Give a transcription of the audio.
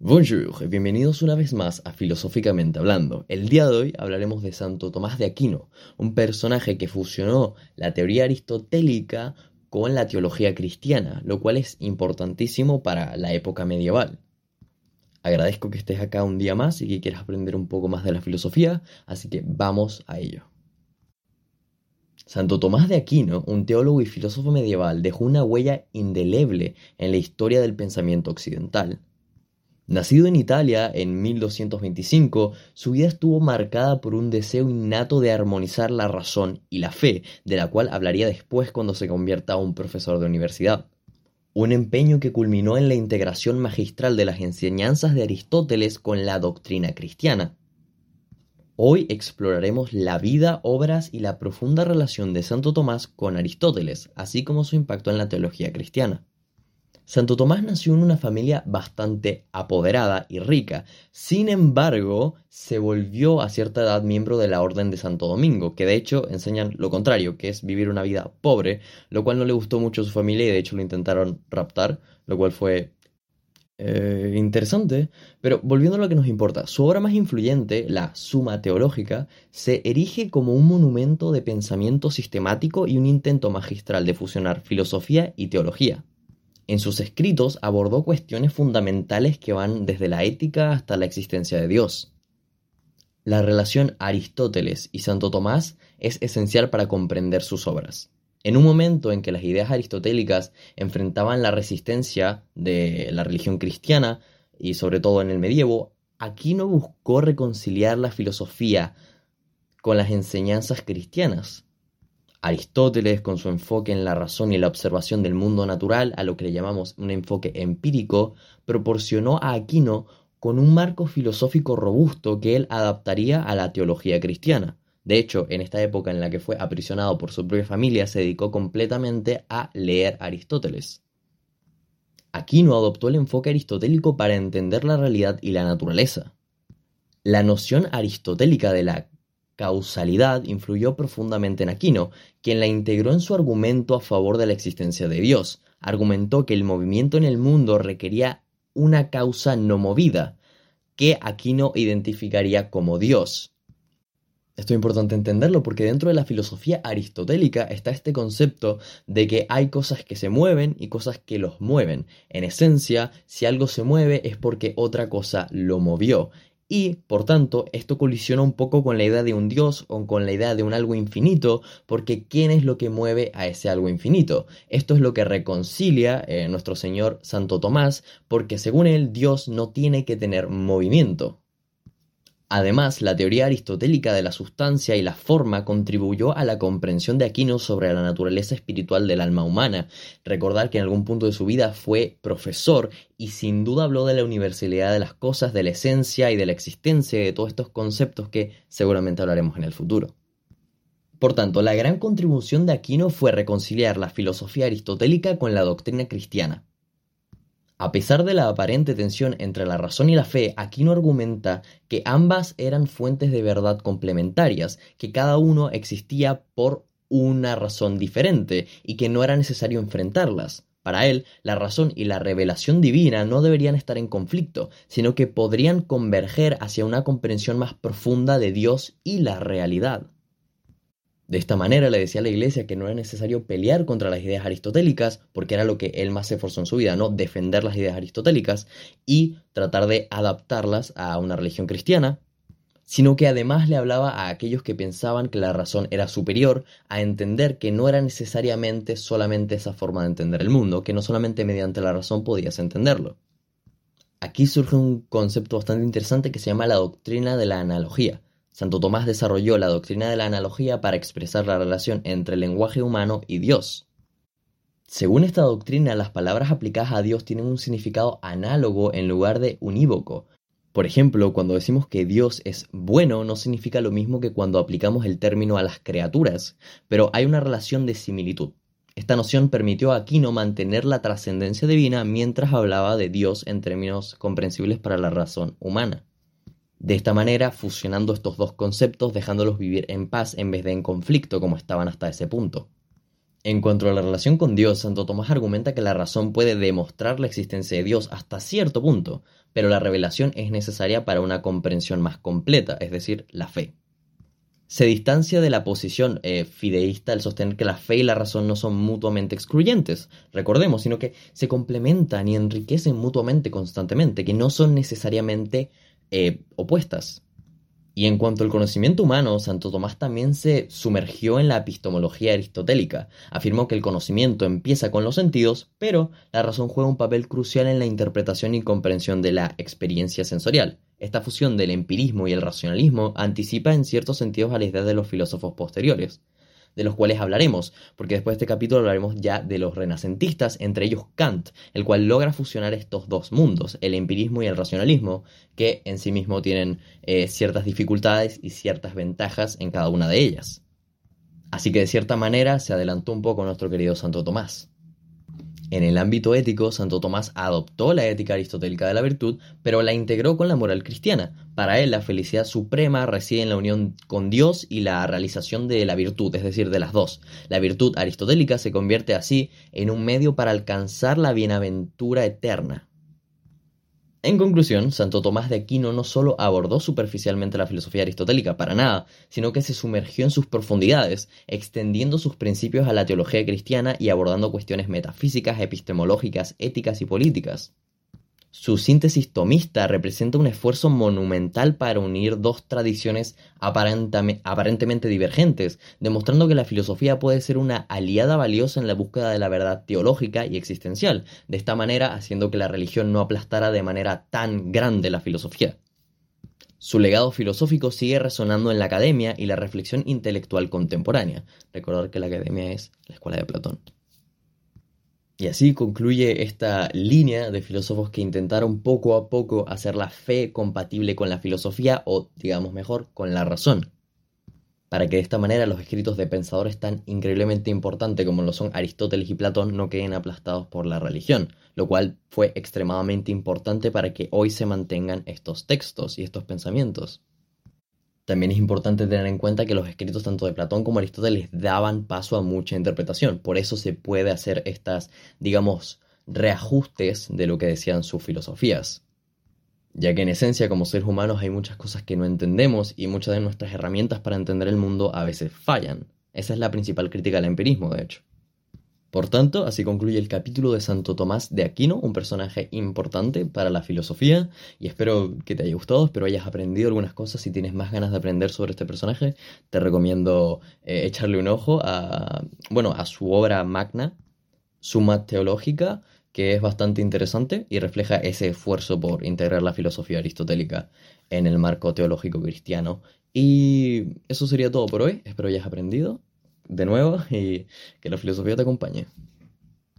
Bonjour y bienvenidos una vez más a Filosóficamente Hablando. El día de hoy hablaremos de Santo Tomás de Aquino, un personaje que fusionó la teoría aristotélica con la teología cristiana, lo cual es importantísimo para la época medieval. Agradezco que estés acá un día más y que quieras aprender un poco más de la filosofía, así que vamos a ello. Santo Tomás de Aquino, un teólogo y filósofo medieval, dejó una huella indeleble en la historia del pensamiento occidental Nacido en Italia en 1225, su vida estuvo marcada por un deseo innato de armonizar la razón y la fe, de la cual hablaría después cuando se convierta a un profesor de universidad. Un empeño que culminó en la integración magistral de las enseñanzas de Aristóteles con la doctrina cristiana. Hoy exploraremos la vida, obras y la profunda relación de Santo Tomás con Aristóteles, así como su impacto en la teología cristiana. Santo Tomás nació en una familia bastante apoderada y rica, sin embargo, se volvió a cierta edad miembro de la Orden de Santo Domingo, que de hecho enseñan lo contrario, que es vivir una vida pobre, lo cual no le gustó mucho a su familia y de hecho lo intentaron raptar, lo cual fue eh, interesante, pero volviendo a lo que nos importa, su obra más influyente, la Suma Teológica, se erige como un monumento de pensamiento sistemático y un intento magistral de fusionar filosofía y teología. En sus escritos abordó cuestiones fundamentales que van desde la ética hasta la existencia de Dios. La relación Aristóteles y Santo Tomás es esencial para comprender sus obras. En un momento en que las ideas aristotélicas enfrentaban la resistencia de la religión cristiana, y sobre todo en el medievo, Aquino buscó reconciliar la filosofía con las enseñanzas cristianas. Aristóteles, con su enfoque en la razón y la observación del mundo natural, a lo que le llamamos un enfoque empírico, proporcionó a Aquino con un marco filosófico robusto que él adaptaría a la teología cristiana. De hecho, en esta época en la que fue aprisionado por su propia familia, se dedicó completamente a leer Aristóteles. Aquino adoptó el enfoque aristotélico para entender la realidad y la naturaleza. La noción aristotélica de la causalidad influyó profundamente en Aquino, quien la integró en su argumento a favor de la existencia de Dios. Argumentó que el movimiento en el mundo requería una causa no movida, que Aquino identificaría como Dios. Esto es importante entenderlo porque dentro de la filosofía aristotélica está este concepto de que hay cosas que se mueven y cosas que los mueven. En esencia, si algo se mueve es porque otra cosa lo movió. Y, por tanto, esto colisiona un poco con la idea de un Dios o con la idea de un algo infinito, porque ¿quién es lo que mueve a ese algo infinito? Esto es lo que reconcilia eh, nuestro Señor Santo Tomás, porque según él Dios no tiene que tener movimiento. Además, la teoría aristotélica de la sustancia y la forma contribuyó a la comprensión de Aquino sobre la naturaleza espiritual del alma humana. Recordar que en algún punto de su vida fue profesor y sin duda habló de la universalidad de las cosas, de la esencia y de la existencia de todos estos conceptos que seguramente hablaremos en el futuro. Por tanto, la gran contribución de Aquino fue reconciliar la filosofía aristotélica con la doctrina cristiana. A pesar de la aparente tensión entre la razón y la fe, Aquino argumenta que ambas eran fuentes de verdad complementarias, que cada uno existía por una razón diferente y que no era necesario enfrentarlas. Para él, la razón y la revelación divina no deberían estar en conflicto, sino que podrían converger hacia una comprensión más profunda de Dios y la realidad. De esta manera le decía a la iglesia que no era necesario pelear contra las ideas aristotélicas, porque era lo que él más se esforzó en su vida, ¿no? Defender las ideas aristotélicas y tratar de adaptarlas a una religión cristiana, sino que además le hablaba a aquellos que pensaban que la razón era superior a entender que no era necesariamente solamente esa forma de entender el mundo, que no solamente mediante la razón podías entenderlo. Aquí surge un concepto bastante interesante que se llama la doctrina de la analogía Santo Tomás desarrolló la doctrina de la analogía para expresar la relación entre el lenguaje humano y Dios. Según esta doctrina, las palabras aplicadas a Dios tienen un significado análogo en lugar de unívoco. Por ejemplo, cuando decimos que Dios es bueno no significa lo mismo que cuando aplicamos el término a las criaturas, pero hay una relación de similitud. Esta noción permitió a Aquino mantener la trascendencia divina mientras hablaba de Dios en términos comprensibles para la razón humana. De esta manera, fusionando estos dos conceptos, dejándolos vivir en paz en vez de en conflicto como estaban hasta ese punto. En cuanto a la relación con Dios, Santo Tomás argumenta que la razón puede demostrar la existencia de Dios hasta cierto punto, pero la revelación es necesaria para una comprensión más completa, es decir, la fe. Se distancia de la posición eh, fideísta al sostener que la fe y la razón no son mutuamente excluyentes, recordemos, sino que se complementan y enriquecen mutuamente constantemente, que no son necesariamente eh, opuestas. Y en cuanto al conocimiento humano, Santo Tomás también se sumergió en la epistemología aristotélica. Afirmó que el conocimiento empieza con los sentidos, pero la razón juega un papel crucial en la interpretación y comprensión de la experiencia sensorial. Esta fusión del empirismo y el racionalismo anticipa en ciertos sentidos a la idea de los filósofos posteriores de los cuales hablaremos, porque después de este capítulo hablaremos ya de los renacentistas, entre ellos Kant, el cual logra fusionar estos dos mundos, el empirismo y el racionalismo, que en sí mismo tienen eh, ciertas dificultades y ciertas ventajas en cada una de ellas. Así que de cierta manera se adelantó un poco nuestro querido Santo Tomás. En el ámbito ético, Santo Tomás adoptó la ética aristotélica de la virtud, pero la integró con la moral cristiana. Para él, la felicidad suprema reside en la unión con Dios y la realización de la virtud, es decir, de las dos. La virtud aristotélica se convierte así en un medio para alcanzar la bienaventura eterna. En conclusión, Santo Tomás de Aquino no solo abordó superficialmente la filosofía aristotélica, para nada, sino que se sumergió en sus profundidades, extendiendo sus principios a la teología cristiana y abordando cuestiones metafísicas, epistemológicas, éticas y políticas. Su síntesis tomista representa un esfuerzo monumental para unir dos tradiciones aparentemente divergentes, demostrando que la filosofía puede ser una aliada valiosa en la búsqueda de la verdad teológica y existencial, de esta manera haciendo que la religión no aplastara de manera tan grande la filosofía. Su legado filosófico sigue resonando en la academia y la reflexión intelectual contemporánea. Recordar que la academia es la escuela de Platón. Y así concluye esta línea de filósofos que intentaron poco a poco hacer la fe compatible con la filosofía o, digamos mejor, con la razón. Para que de esta manera los escritos de pensadores tan increíblemente importantes como lo son Aristóteles y Platón no queden aplastados por la religión, lo cual fue extremadamente importante para que hoy se mantengan estos textos y estos pensamientos. También es importante tener en cuenta que los escritos tanto de Platón como Aristóteles daban paso a mucha interpretación. Por eso se puede hacer estas, digamos, reajustes de lo que decían sus filosofías. Ya que en esencia como seres humanos hay muchas cosas que no entendemos y muchas de nuestras herramientas para entender el mundo a veces fallan. Esa es la principal crítica al empirismo, de hecho. Por tanto, así concluye el capítulo de Santo Tomás de Aquino, un personaje importante para la filosofía, y espero que te haya gustado, espero hayas aprendido algunas cosas. Si tienes más ganas de aprender sobre este personaje, te recomiendo eh, echarle un ojo a, bueno, a su obra magna, Suma Teológica, que es bastante interesante y refleja ese esfuerzo por integrar la filosofía aristotélica en el marco teológico cristiano. Y eso sería todo por hoy, espero hayas aprendido de nuevo y que la filosofía te acompañe.